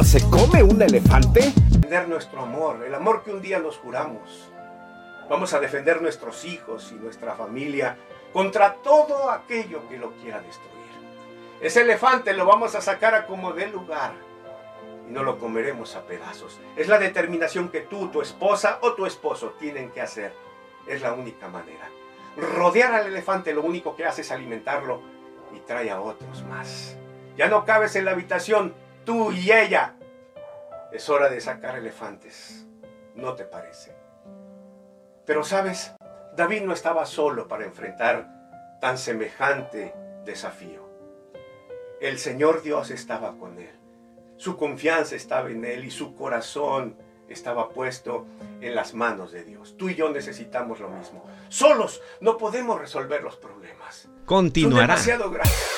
¿Cómo se come un elefante? Defender nuestro amor, el amor que un día nos juramos. Vamos a defender nuestros hijos y nuestra familia contra todo aquello que lo quiera destruir. Ese elefante lo vamos a sacar a como dé lugar y no lo comeremos a pedazos. Es la determinación que tú, tu esposa o tu esposo tienen que hacer. Es la única manera. Rodear al elefante lo único que hace es alimentarlo y trae a otros más. Ya no cabes en la habitación, tú y ella. Es hora de sacar elefantes. ¿No te parece? Pero sabes, David no estaba solo para enfrentar tan semejante desafío. El Señor Dios estaba con él. Su confianza estaba en él y su corazón estaba puesto en las manos de Dios. Tú y yo necesitamos lo mismo. Solos no podemos resolver los problemas. Continuará. Son demasiado grandes.